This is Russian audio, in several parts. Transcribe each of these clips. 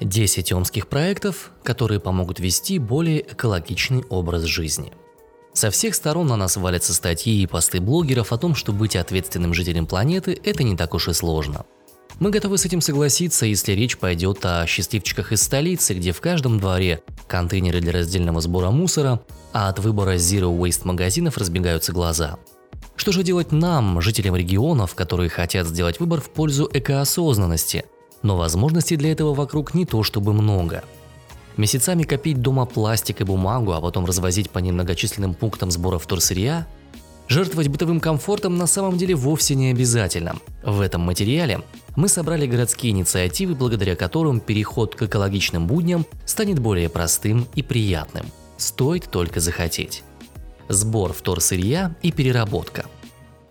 10 омских проектов, которые помогут вести более экологичный образ жизни. Со всех сторон на нас валятся статьи и посты блогеров о том, что быть ответственным жителем планеты – это не так уж и сложно. Мы готовы с этим согласиться, если речь пойдет о счастливчиках из столицы, где в каждом дворе контейнеры для раздельного сбора мусора, а от выбора Zero Waste магазинов разбегаются глаза. Что же делать нам, жителям регионов, которые хотят сделать выбор в пользу экоосознанности – но возможностей для этого вокруг не то чтобы много. Месяцами копить дома пластик и бумагу, а потом развозить по немногочисленным пунктам сбора вторсырья? Жертвовать бытовым комфортом на самом деле вовсе не обязательно. В этом материале мы собрали городские инициативы, благодаря которым переход к экологичным будням станет более простым и приятным. Стоит только захотеть. Сбор вторсырья и переработка.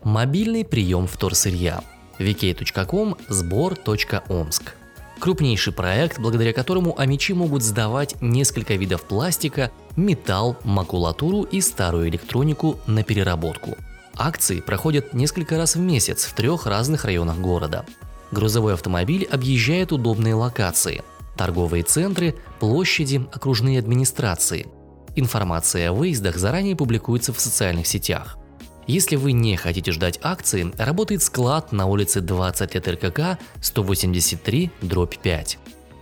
Мобильный прием вторсырья – vk.com сбор.омск. Крупнейший проект, благодаря которому амичи могут сдавать несколько видов пластика, металл, макулатуру и старую электронику на переработку. Акции проходят несколько раз в месяц в трех разных районах города. Грузовой автомобиль объезжает удобные локации – торговые центры, площади, окружные администрации. Информация о выездах заранее публикуется в социальных сетях – если вы не хотите ждать акции, работает склад на улице 20 лет РКК 183 дробь 5.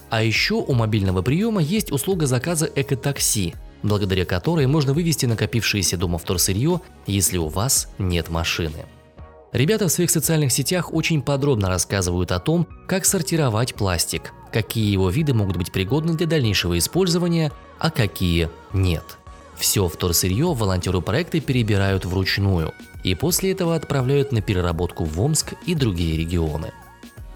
А еще у мобильного приема есть услуга заказа экотакси, благодаря которой можно вывести накопившееся дома вторсырье, если у вас нет машины. Ребята в своих социальных сетях очень подробно рассказывают о том, как сортировать пластик, какие его виды могут быть пригодны для дальнейшего использования, а какие нет – все вторсырье волонтеры проекта перебирают вручную и после этого отправляют на переработку в Омск и другие регионы.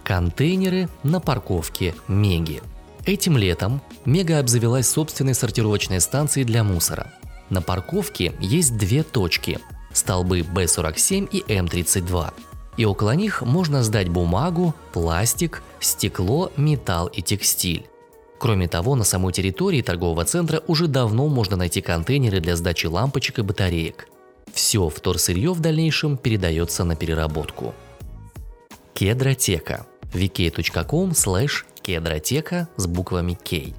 Контейнеры на парковке Меги. Этим летом Мега обзавелась собственной сортировочной станцией для мусора. На парковке есть две точки – столбы B47 и M32. И около них можно сдать бумагу, пластик, стекло, металл и текстиль. Кроме того, на самой территории торгового центра уже давно можно найти контейнеры для сдачи лампочек и батареек. Все вторсырье в дальнейшем передается на переработку. Кедротека. vk.com slash кедротека с буквами K.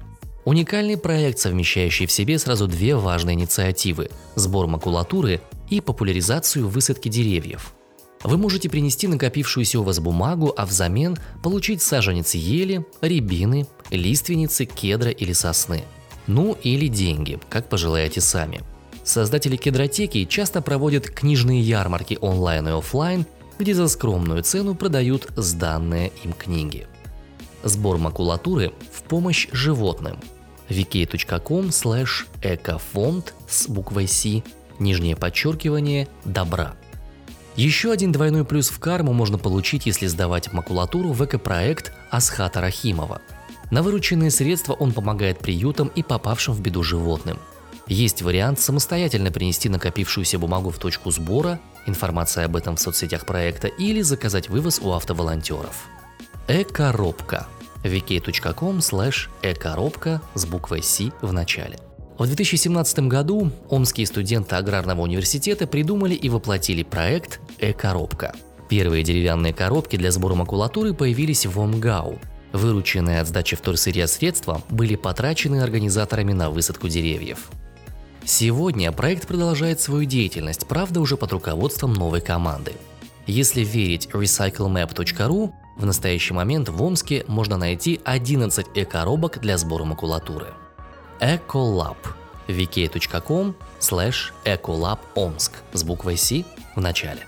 Уникальный проект, совмещающий в себе сразу две важные инициативы – сбор макулатуры и популяризацию высадки деревьев – вы можете принести накопившуюся у вас бумагу, а взамен получить саженец ели, рябины, лиственницы, кедра или сосны. Ну или деньги, как пожелаете сами. Создатели кедротеки часто проводят книжные ярмарки онлайн и офлайн, где за скромную цену продают сданные им книги. Сбор макулатуры в помощь животным. vk.com slash экофонд с буквой C, нижнее подчеркивание, добра. Еще один двойной плюс в карму можно получить, если сдавать макулатуру в экопроект Асхата Рахимова. На вырученные средства он помогает приютам и попавшим в беду животным. Есть вариант самостоятельно принести накопившуюся бумагу в точку сбора, информация об этом в соцсетях проекта или заказать вывоз у автоволонтеров. Экоробка vk.com slash экоробка с буквой C в начале. В 2017 году омские студенты Аграрного университета придумали и воплотили проект «Э-коробка». Первые деревянные коробки для сбора макулатуры появились в ОМГАУ. Вырученные от сдачи вторсырья средства были потрачены организаторами на высадку деревьев. Сегодня проект продолжает свою деятельность, правда уже под руководством новой команды. Если верить recyclemap.ru, в настоящий момент в Омске можно найти 11 эко-коробок для сбора макулатуры. Ecolab vk.com slash ecolabomsk с буквой C в начале.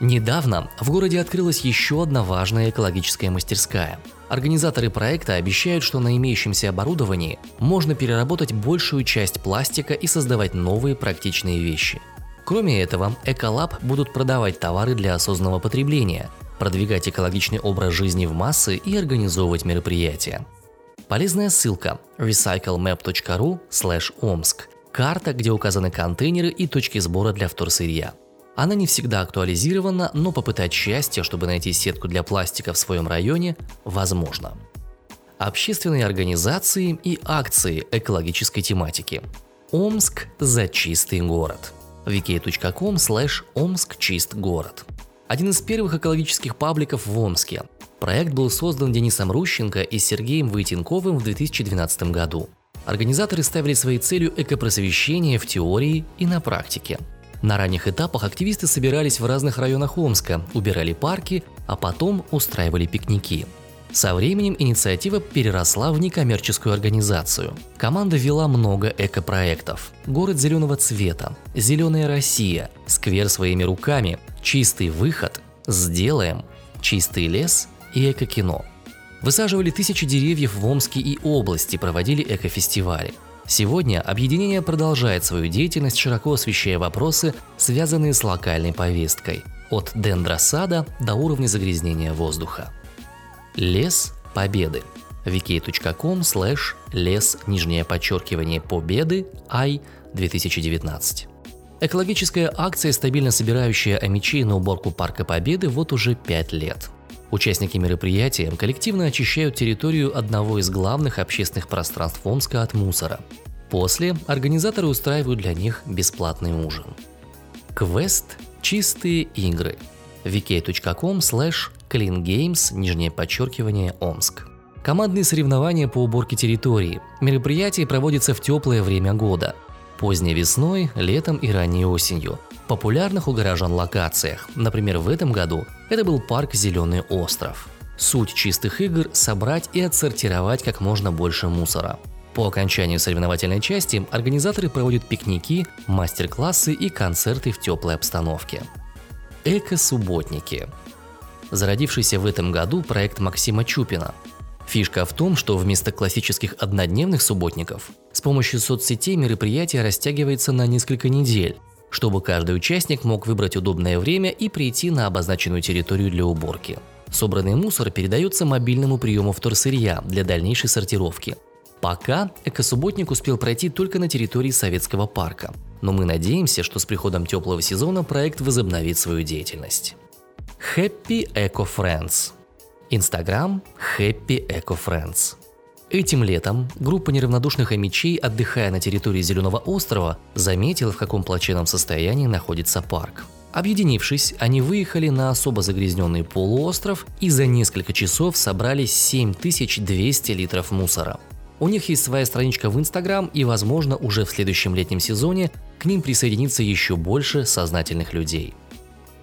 Недавно в городе открылась еще одна важная экологическая мастерская. Организаторы проекта обещают, что на имеющемся оборудовании можно переработать большую часть пластика и создавать новые практичные вещи. Кроме этого, Эколаб будут продавать товары для осознанного потребления, продвигать экологичный образ жизни в массы и организовывать мероприятия. Полезная ссылка recyclemap.ru омск. Карта, где указаны контейнеры и точки сбора для вторсырья. Она не всегда актуализирована, но попытать счастье, чтобы найти сетку для пластика в своем районе, возможно. Общественные организации и акции экологической тематики. Омск за чистый город. vk.com slash омск чист город. Один из первых экологических пабликов в Омске. Проект был создан Денисом Рущенко и Сергеем Войтенковым в 2012 году. Организаторы ставили своей целью экопросвещение в теории и на практике. На ранних этапах активисты собирались в разных районах Омска, убирали парки, а потом устраивали пикники. Со временем инициатива переросла в некоммерческую организацию. Команда вела много экопроектов. Город зеленого цвета, Зеленая Россия, Сквер своими руками, Чистый выход, Сделаем, Чистый лес и Эко-кино. Высаживали тысячи деревьев в Омске и области, проводили экофестивали. Сегодня объединение продолжает свою деятельность, широко освещая вопросы, связанные с локальной повесткой, от дендросада до уровня загрязнения воздуха. Лес Победы. vk.com slash лес нижнее подчеркивание победы I 2019. Экологическая акция, стабильно собирающая амичей на уборку Парка Победы вот уже 5 лет. Участники мероприятия коллективно очищают территорию одного из главных общественных пространств Омска от мусора. После организаторы устраивают для них бесплатный ужин. Квест «Чистые игры» vk.com slash cleangames, нижнее подчеркивание, Омск. Командные соревнования по уборке территории. Мероприятие проводится в теплое время года. Поздней весной, летом и ранней осенью. Популярных у горожан локациях. Например, в этом году это был парк «Зеленый остров». Суть чистых игр – собрать и отсортировать как можно больше мусора. По окончанию соревновательной части организаторы проводят пикники, мастер-классы и концерты в теплой обстановке. Эко-субботники. Зародившийся в этом году проект Максима Чупина. Фишка в том, что вместо классических однодневных субботников с помощью соцсетей мероприятие растягивается на несколько недель, чтобы каждый участник мог выбрать удобное время и прийти на обозначенную территорию для уборки. Собранный мусор передается мобильному приему вторсырья для дальнейшей сортировки. Пока экосубботник успел пройти только на территории Советского парка, но мы надеемся, что с приходом теплого сезона проект возобновит свою деятельность. Happy Eco Friends. Инстаграм Happy Eco Friends. Этим летом группа неравнодушных амичей, отдыхая на территории Зеленого острова, заметила, в каком плачевном состоянии находится парк. Объединившись, они выехали на особо загрязненный полуостров и за несколько часов собрали 7200 литров мусора. У них есть своя страничка в Инстаграм и, возможно, уже в следующем летнем сезоне к ним присоединится еще больше сознательных людей.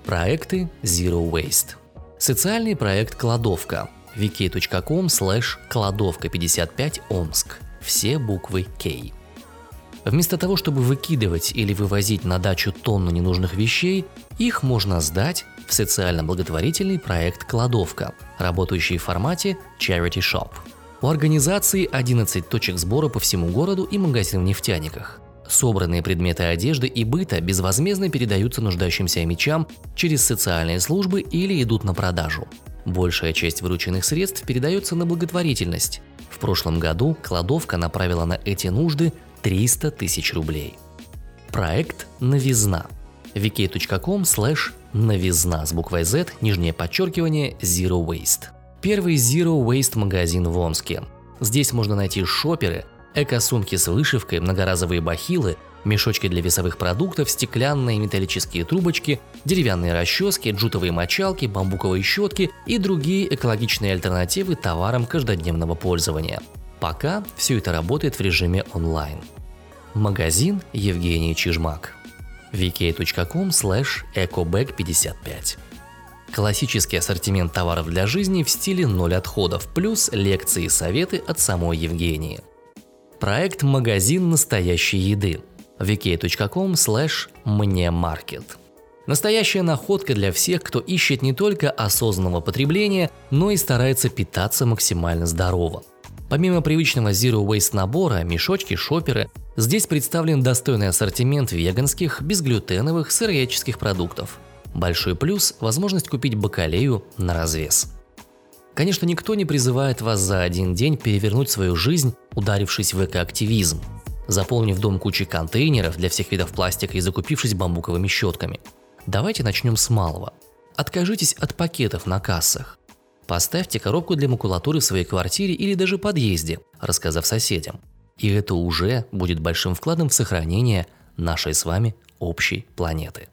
Проекты Zero Waste. Социальный проект «Кладовка» wiki.com slash кладовка 55 Омск. Все буквы K. Вместо того, чтобы выкидывать или вывозить на дачу тонну ненужных вещей, их можно сдать в социально-благотворительный проект «Кладовка», работающий в формате Charity Shop. У организации 11 точек сбора по всему городу и магазин в нефтяниках. Собранные предметы одежды и быта безвозмездно передаются нуждающимся мечам через социальные службы или идут на продажу. Большая часть вырученных средств передается на благотворительность. В прошлом году кладовка направила на эти нужды 300 тысяч рублей. Проект «Новизна» vk.com slash новизна с буквой Z, нижнее подчеркивание, Zero Waste. Первый Zero Waste магазин в Омске. Здесь можно найти шоперы, эко-сумки с вышивкой, многоразовые бахилы, мешочки для весовых продуктов, стеклянные металлические трубочки, деревянные расчески, джутовые мочалки, бамбуковые щетки и другие экологичные альтернативы товарам каждодневного пользования. Пока все это работает в режиме онлайн. Магазин Евгений Чижмак. vk.com slash ecobag55 Классический ассортимент товаров для жизни в стиле ноль отходов, плюс лекции и советы от самой Евгении. Проект «Магазин настоящей еды» vk.com slash мне маркет. Настоящая находка для всех, кто ищет не только осознанного потребления, но и старается питаться максимально здорово. Помимо привычного Zero Waste набора, мешочки, шоперы, здесь представлен достойный ассортимент веганских, безглютеновых, сыроедческих продуктов. Большой плюс – возможность купить бакалею на развес. Конечно, никто не призывает вас за один день перевернуть свою жизнь, ударившись в экоактивизм, заполнив дом кучей контейнеров для всех видов пластика и закупившись бамбуковыми щетками. Давайте начнем с малого. Откажитесь от пакетов на кассах. Поставьте коробку для макулатуры в своей квартире или даже подъезде, рассказав соседям. И это уже будет большим вкладом в сохранение нашей с вами общей планеты.